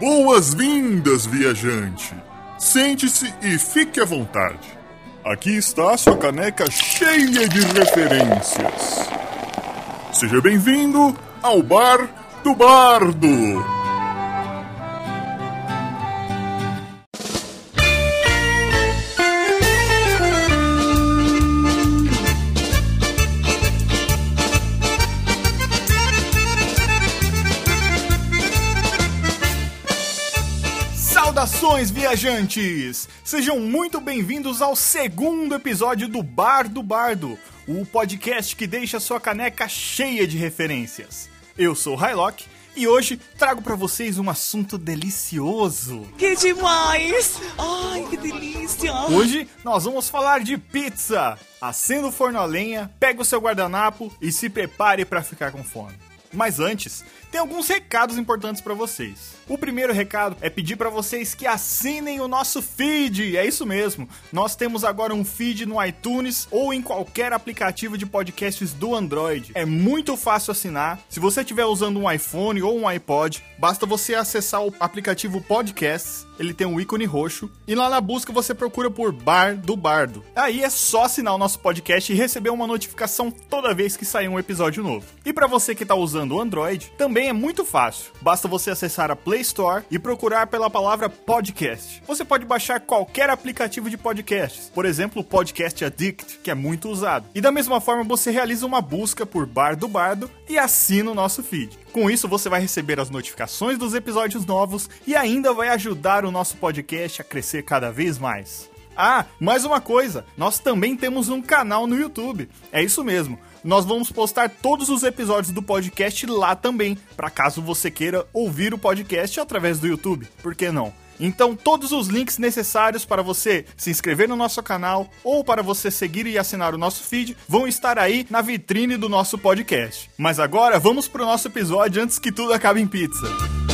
Boas-vindas, viajante! Sente-se e fique à vontade. Aqui está sua caneca cheia de referências. Seja bem-vindo ao Bar do Bardo! Saudações, viajantes! Sejam muito bem-vindos ao segundo episódio do Bar do Bardo, o podcast que deixa sua caneca cheia de referências. Eu sou o Hylock e hoje trago para vocês um assunto delicioso. Que demais! Ai, que delícia! Hoje nós vamos falar de pizza. Acenda o forno a lenha, pega o seu guardanapo e se prepare para ficar com fome. Mas antes, tem alguns recados importantes para vocês. O primeiro recado é pedir para vocês que assinem o nosso feed. É isso mesmo. Nós temos agora um feed no iTunes ou em qualquer aplicativo de podcasts do Android. É muito fácil assinar. Se você estiver usando um iPhone ou um iPod, basta você acessar o aplicativo Podcasts. Ele tem um ícone roxo e lá na busca você procura por Bar do Bardo. Aí é só assinar o nosso podcast e receber uma notificação toda vez que sair um episódio novo. E para você que está usando o Android, também é muito fácil. Basta você acessar a Play Store e procurar pela palavra podcast. Você pode baixar qualquer aplicativo de podcasts, por exemplo, o Podcast Addict, que é muito usado. E da mesma forma você realiza uma busca por Bar do Bardo e assina o nosso feed. Com isso você vai receber as notificações dos episódios novos e ainda vai ajudar o nosso podcast a crescer cada vez mais. Ah, mais uma coisa, nós também temos um canal no YouTube. É isso mesmo nós vamos postar todos os episódios do podcast lá também, para caso você queira ouvir o podcast através do YouTube. Por que não? Então, todos os links necessários para você se inscrever no nosso canal ou para você seguir e assinar o nosso feed vão estar aí na vitrine do nosso podcast. Mas agora, vamos para o nosso episódio antes que tudo acabe em pizza.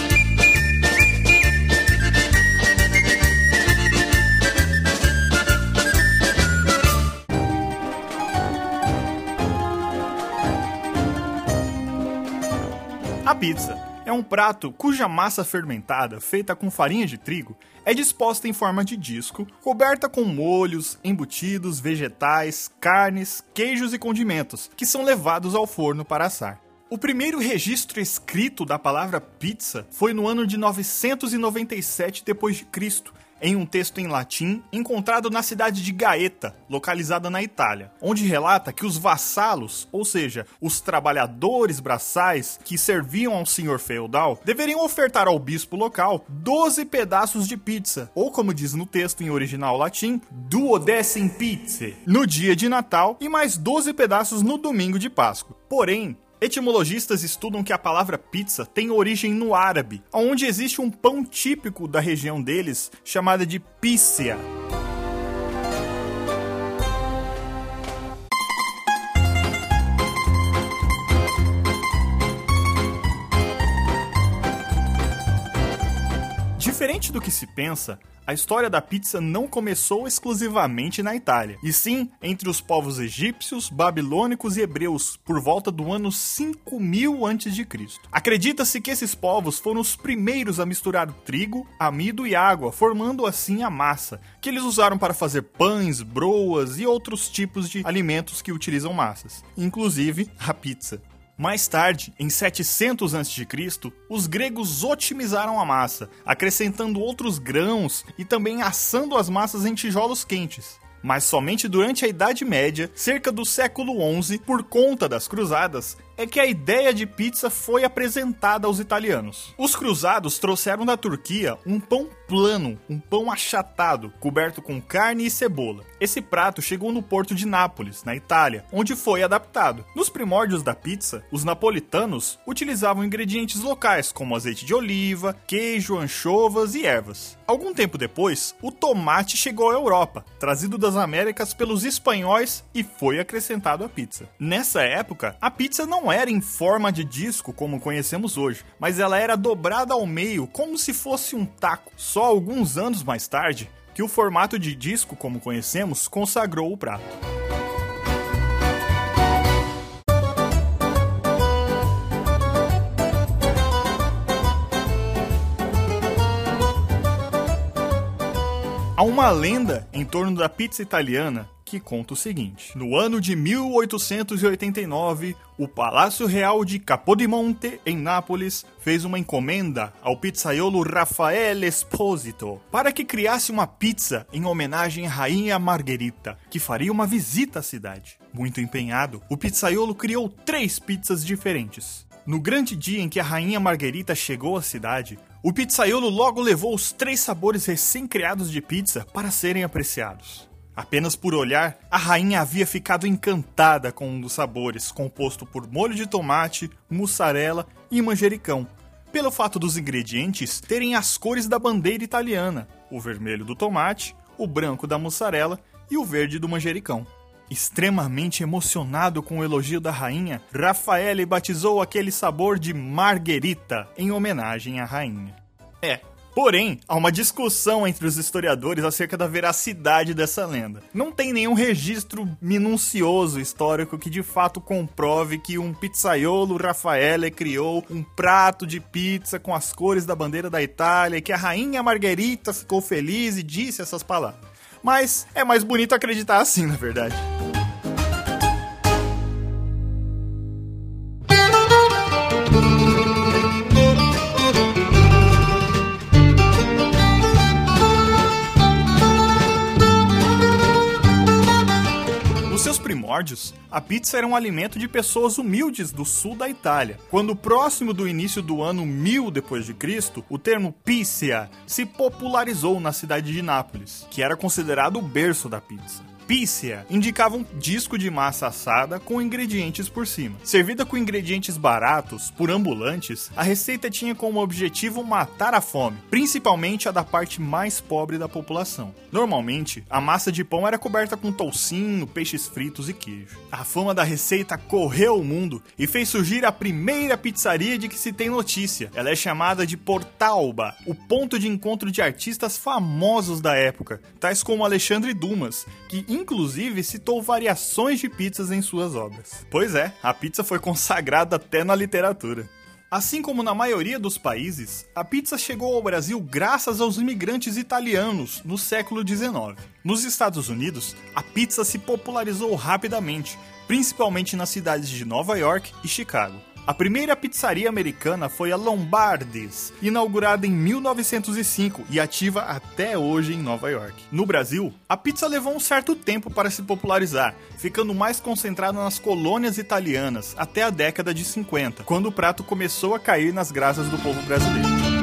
Pizza é um prato cuja massa fermentada, feita com farinha de trigo, é disposta em forma de disco, coberta com molhos, embutidos, vegetais, carnes, queijos e condimentos, que são levados ao forno para assar. O primeiro registro escrito da palavra pizza foi no ano de 997 d.C., em um texto em latim encontrado na cidade de Gaeta, localizada na Itália, onde relata que os vassalos, ou seja, os trabalhadores braçais que serviam ao senhor feudal, deveriam ofertar ao bispo local 12 pedaços de pizza, ou como diz no texto em original latim, duodecim pizzae, no dia de Natal e mais 12 pedaços no domingo de Páscoa. Porém, Etimologistas estudam que a palavra pizza tem origem no árabe, onde existe um pão típico da região deles chamada de pícia. Do que se pensa, a história da pizza não começou exclusivamente na Itália, e sim entre os povos egípcios, babilônicos e hebreus por volta do ano 5000 a.C. Acredita-se que esses povos foram os primeiros a misturar trigo, amido e água, formando assim a massa, que eles usaram para fazer pães, broas e outros tipos de alimentos que utilizam massas, inclusive a pizza. Mais tarde, em 700 a.C., os gregos otimizaram a massa, acrescentando outros grãos e também assando as massas em tijolos quentes. Mas somente durante a Idade Média, cerca do século XI, por conta das cruzadas, é que a ideia de pizza foi apresentada aos italianos. Os cruzados trouxeram da Turquia um pão plano, um pão achatado, coberto com carne e cebola. Esse prato chegou no porto de Nápoles, na Itália, onde foi adaptado. Nos primórdios da pizza, os napolitanos utilizavam ingredientes locais como azeite de oliva, queijo, anchovas e ervas. Algum tempo depois, o tomate chegou à Europa, trazido das Américas pelos espanhóis e foi acrescentado à pizza. Nessa época, a pizza não não era em forma de disco como conhecemos hoje, mas ela era dobrada ao meio como se fosse um taco. Só alguns anos mais tarde que o formato de disco como conhecemos consagrou o prato. Há uma lenda em torno da pizza italiana que conta o seguinte: No ano de 1889, o Palácio Real de Capodimonte, em Nápoles, fez uma encomenda ao pizzaiolo Raffaele Esposito para que criasse uma pizza em homenagem à Rainha Margherita, que faria uma visita à cidade. Muito empenhado, o pizzaiolo criou três pizzas diferentes. No grande dia em que a Rainha Margherita chegou à cidade, o pizzaiolo logo levou os três sabores recém-criados de pizza para serem apreciados. Apenas por olhar, a rainha havia ficado encantada com um dos sabores, composto por molho de tomate, mussarela e manjericão, pelo fato dos ingredientes terem as cores da bandeira italiana: o vermelho do tomate, o branco da mussarela e o verde do manjericão. Extremamente emocionado com o elogio da rainha, Raffaele batizou aquele sabor de Margherita, em homenagem à rainha. É, Porém, há uma discussão entre os historiadores acerca da veracidade dessa lenda. Não tem nenhum registro minucioso histórico que de fato comprove que um pizzaiolo Raffaele criou um prato de pizza com as cores da bandeira da Itália e que a rainha Margherita ficou feliz e disse essas palavras. Mas é mais bonito acreditar assim, na verdade. Primórdios, a pizza era um alimento de pessoas humildes do sul da Itália. Quando próximo do início do ano 1000 depois de Cristo, o termo pizza se popularizou na cidade de Nápoles, que era considerado o berço da pizza. Pícia indicava um disco de massa assada com ingredientes por cima. Servida com ingredientes baratos por ambulantes, a receita tinha como objetivo matar a fome, principalmente a da parte mais pobre da população. Normalmente, a massa de pão era coberta com toucinho, peixes fritos e queijo. A fama da receita correu o mundo e fez surgir a primeira pizzaria de que se tem notícia. Ela é chamada de Portalba, o ponto de encontro de artistas famosos da época, tais como Alexandre Dumas, que inclusive citou variações de pizzas em suas obras. Pois é, a pizza foi consagrada até na literatura. Assim como na maioria dos países, a pizza chegou ao Brasil graças aos imigrantes italianos no século XIX. Nos Estados Unidos, a pizza se popularizou rapidamente, principalmente nas cidades de Nova York e Chicago. A primeira pizzaria americana foi a Lombardi's, inaugurada em 1905 e ativa até hoje em Nova York. No Brasil, a pizza levou um certo tempo para se popularizar, ficando mais concentrada nas colônias italianas até a década de 50, quando o prato começou a cair nas graças do povo brasileiro.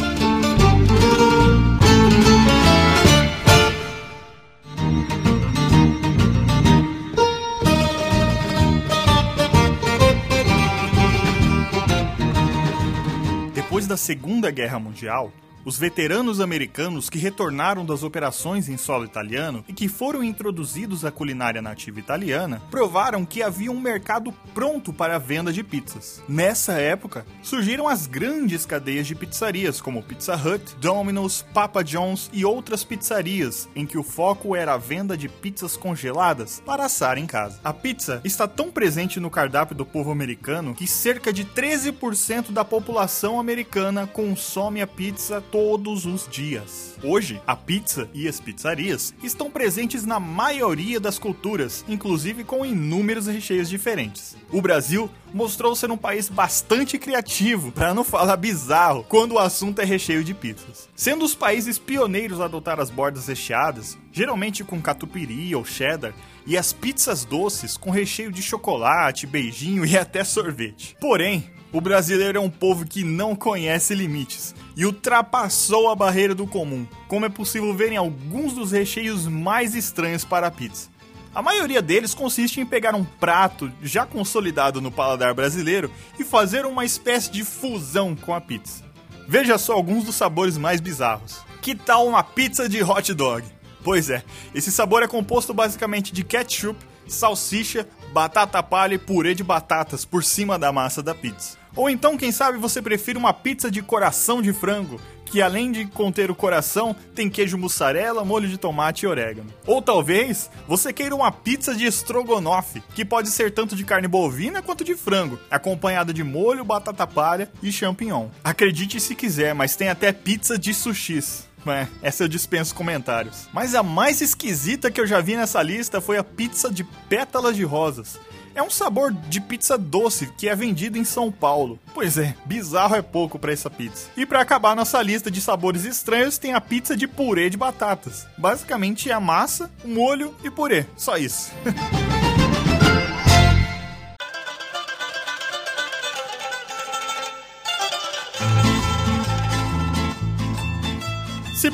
Da Segunda Guerra Mundial, os veteranos americanos que retornaram das operações em solo italiano e que foram introduzidos à culinária nativa italiana provaram que havia um mercado pronto para a venda de pizzas. Nessa época, surgiram as grandes cadeias de pizzarias como Pizza Hut, Domino's, Papa John's e outras pizzarias, em que o foco era a venda de pizzas congeladas para assar em casa. A pizza está tão presente no cardápio do povo americano que cerca de 13% da população americana consome a pizza todos os dias. Hoje, a pizza e as pizzarias estão presentes na maioria das culturas, inclusive com inúmeros recheios diferentes. O Brasil mostrou ser um país bastante criativo, para não falar bizarro, quando o assunto é recheio de pizzas. Sendo os países pioneiros a adotar as bordas recheadas, geralmente com catupiry ou cheddar, e as pizzas doces com recheio de chocolate, beijinho e até sorvete. Porém, o brasileiro é um povo que não conhece limites e ultrapassou a barreira do comum, como é possível ver em alguns dos recheios mais estranhos para a pizza. A maioria deles consiste em pegar um prato já consolidado no paladar brasileiro e fazer uma espécie de fusão com a pizza. Veja só alguns dos sabores mais bizarros. Que tal uma pizza de hot dog? Pois é, esse sabor é composto basicamente de ketchup, salsicha, batata palha e purê de batatas por cima da massa da pizza. Ou então, quem sabe você prefere uma pizza de coração de frango, que além de conter o coração, tem queijo mussarela, molho de tomate e orégano. Ou talvez você queira uma pizza de estrogonofe, que pode ser tanto de carne bovina quanto de frango, acompanhada de molho, batata palha e champignon. Acredite se quiser, mas tem até pizza de sushis. É, essa eu dispenso comentários. Mas a mais esquisita que eu já vi nessa lista foi a pizza de pétalas de rosas. É um sabor de pizza doce que é vendido em São Paulo. Pois é, bizarro é pouco para essa pizza. E para acabar nossa lista de sabores estranhos, tem a pizza de purê de batatas. Basicamente é a massa, molho e purê. Só isso.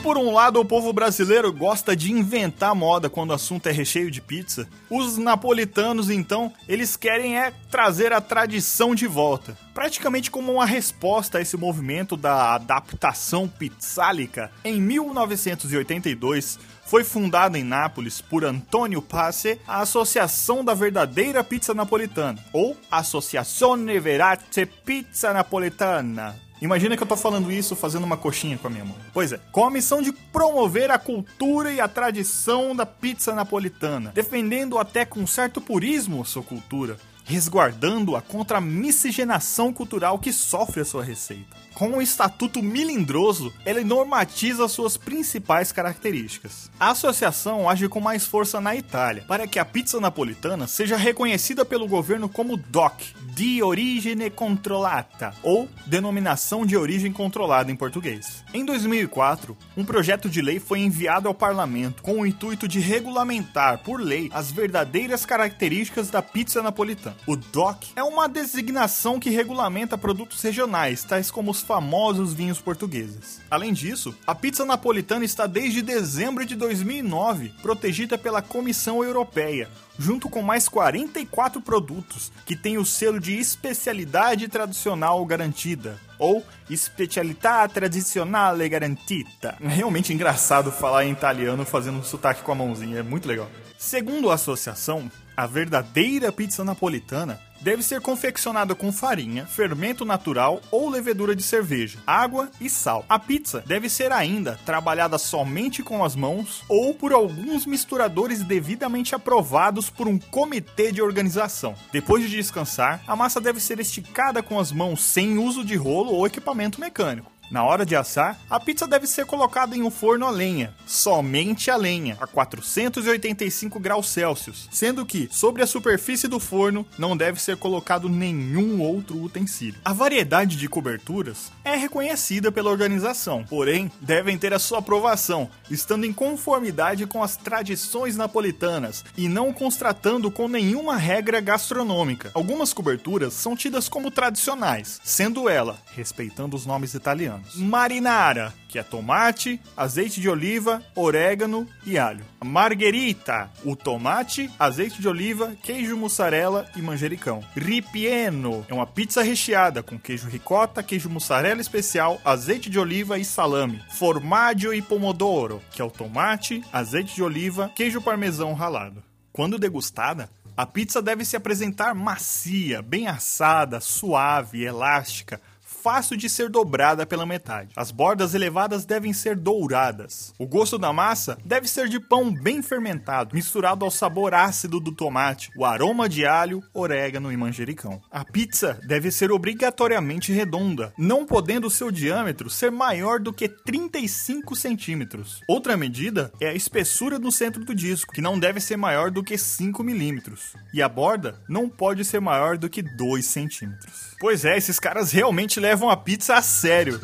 por um lado o povo brasileiro gosta de inventar moda quando o assunto é recheio de pizza, os napolitanos então, eles querem é trazer a tradição de volta. Praticamente como uma resposta a esse movimento da adaptação pizzálica, em 1982 foi fundada em Nápoles por Antônio Passe a Associação da Verdadeira Pizza Napolitana, ou Associazione Verace Pizza Napolitana, Imagina que eu tô falando isso fazendo uma coxinha com a minha mão. Pois é, com a missão de promover a cultura e a tradição da pizza napolitana, defendendo até com certo purismo sua cultura, resguardando-a contra a miscigenação cultural que sofre a sua receita. Com o estatuto milindroso, ele normatiza suas principais características. A associação age com mais força na Itália, para que a pizza napolitana seja reconhecida pelo governo como DOC, di origine controllata, ou denominação de origem controlada em português. Em 2004, um projeto de lei foi enviado ao parlamento com o intuito de regulamentar por lei as verdadeiras características da pizza napolitana. O DOC é uma designação que regulamenta produtos regionais, tais como os famosos vinhos portugueses. Além disso, a pizza napolitana está desde dezembro de 2009 protegida pela Comissão Europeia, junto com mais 44 produtos que têm o selo de especialidade tradicional garantida, ou specialità tradizionale garantita. É realmente engraçado falar em italiano fazendo um sotaque com a mãozinha, é muito legal. Segundo a associação, a verdadeira pizza napolitana deve ser confeccionada com farinha, fermento natural ou levedura de cerveja, água e sal. A pizza deve ser ainda trabalhada somente com as mãos ou por alguns misturadores devidamente aprovados por um comitê de organização. Depois de descansar, a massa deve ser esticada com as mãos sem uso de rolo ou equipamento mecânico. Na hora de assar, a pizza deve ser colocada em um forno a lenha, somente a lenha, a 485 graus Celsius, sendo que sobre a superfície do forno não deve ser colocado nenhum outro utensílio. A variedade de coberturas é reconhecida pela organização, porém devem ter a sua aprovação, estando em conformidade com as tradições napolitanas e não constratando com nenhuma regra gastronômica. Algumas coberturas são tidas como tradicionais, sendo ela, respeitando os nomes italianos Marinara, que é tomate, azeite de oliva, orégano e alho. Margherita, o tomate, azeite de oliva, queijo mussarela e manjericão. Ripieno, é uma pizza recheada com queijo ricota, queijo mussarela especial, azeite de oliva e salame. Formaggio e pomodoro, que é o tomate, azeite de oliva, queijo parmesão ralado. Quando degustada, a pizza deve se apresentar macia, bem assada, suave, elástica, fácil de ser dobrada pela metade. As bordas elevadas devem ser douradas. O gosto da massa deve ser de pão bem fermentado, misturado ao sabor ácido do tomate, o aroma de alho, orégano e manjericão. A pizza deve ser obrigatoriamente redonda, não podendo seu diâmetro ser maior do que 35 centímetros. Outra medida é a espessura no centro do disco, que não deve ser maior do que 5 milímetros. E a borda não pode ser maior do que 2 centímetros. Pois é, esses caras realmente levam levam a pizza a sério.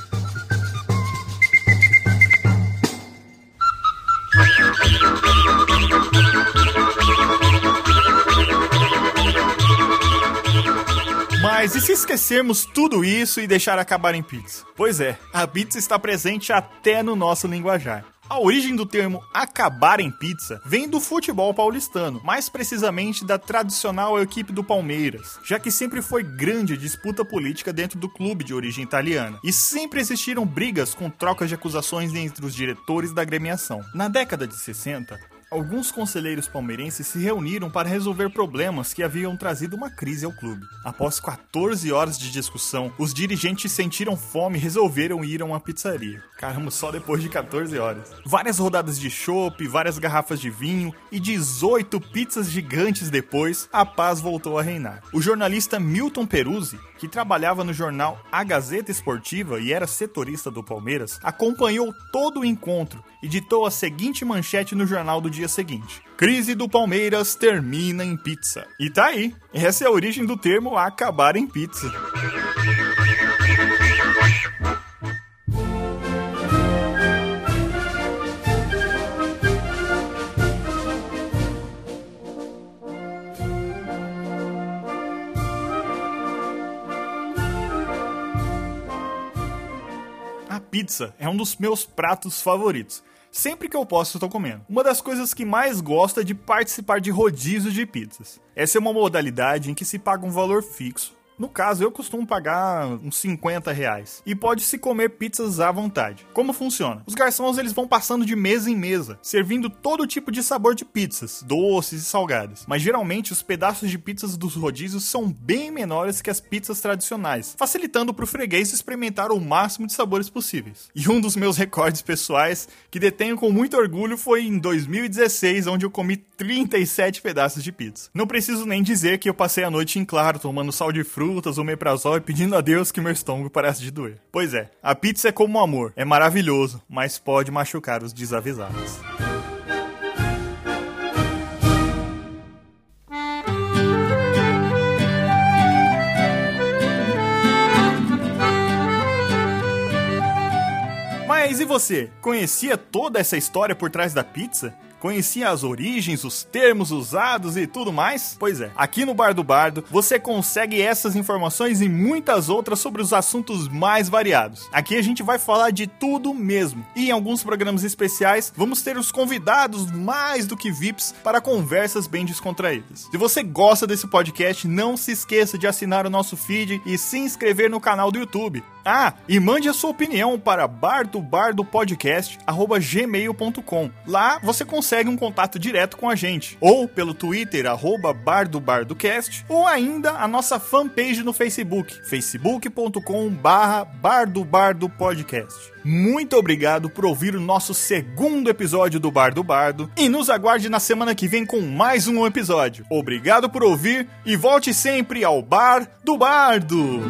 Mas e se esquecermos tudo isso e deixar acabar em pizza? Pois é, a pizza está presente até no nosso linguajar. A origem do termo acabar em pizza vem do futebol paulistano, mais precisamente da tradicional equipe do Palmeiras, já que sempre foi grande disputa política dentro do clube de origem italiana, e sempre existiram brigas com trocas de acusações entre os diretores da agremiação. Na década de 60, alguns conselheiros palmeirenses se reuniram para resolver problemas que haviam trazido uma crise ao clube. Após 14 horas de discussão, os dirigentes sentiram fome e resolveram ir a uma pizzaria. Caramba, só depois de 14 horas. Várias rodadas de chopp, várias garrafas de vinho e 18 pizzas gigantes depois, a paz voltou a reinar. O jornalista Milton Peruzzi, que trabalhava no jornal A Gazeta Esportiva e era setorista do Palmeiras, acompanhou todo o encontro e ditou a seguinte manchete no jornal do dia seguinte: Crise do Palmeiras termina em pizza. E tá aí. Essa é a origem do termo acabar em pizza. A pizza é um dos meus pratos favoritos. Sempre que eu posso, eu tô comendo. Uma das coisas que mais gosto é de participar de rodízios de pizzas. Essa é uma modalidade em que se paga um valor fixo no caso, eu costumo pagar uns 50 reais. E pode-se comer pizzas à vontade. Como funciona? Os garçons eles vão passando de mesa em mesa, servindo todo tipo de sabor de pizzas, doces e salgadas. Mas geralmente os pedaços de pizzas dos rodízios são bem menores que as pizzas tradicionais, facilitando para o freguês experimentar o máximo de sabores possíveis. E um dos meus recordes pessoais, que detenho com muito orgulho, foi em 2016, onde eu comi 37 pedaços de pizza. Não preciso nem dizer que eu passei a noite em claro tomando sal de fruta frutas, omeprazol e pedindo a Deus que meu estômago parece de doer. Pois é, a pizza é como o amor, é maravilhoso, mas pode machucar os desavisados. Mas e você? Conhecia toda essa história por trás da pizza? Conhecia as origens, os termos usados e tudo mais? Pois é, aqui no Bar do Bardo você consegue essas informações e muitas outras sobre os assuntos mais variados. Aqui a gente vai falar de tudo mesmo. E em alguns programas especiais vamos ter os convidados mais do que VIPs para conversas bem descontraídas. Se você gosta desse podcast, não se esqueça de assinar o nosso feed e se inscrever no canal do YouTube. Ah, e mande a sua opinião para bardobardopodcast@gmail.com. Lá você consegue um contato direto com a gente, ou pelo Twitter @bardobardocast, ou ainda a nossa fanpage no Facebook, facebook.com/bardobardopodcast. Muito obrigado por ouvir o nosso segundo episódio do Bar do Bardo e nos aguarde na semana que vem com mais um episódio. Obrigado por ouvir e volte sempre ao Bar do Bardo.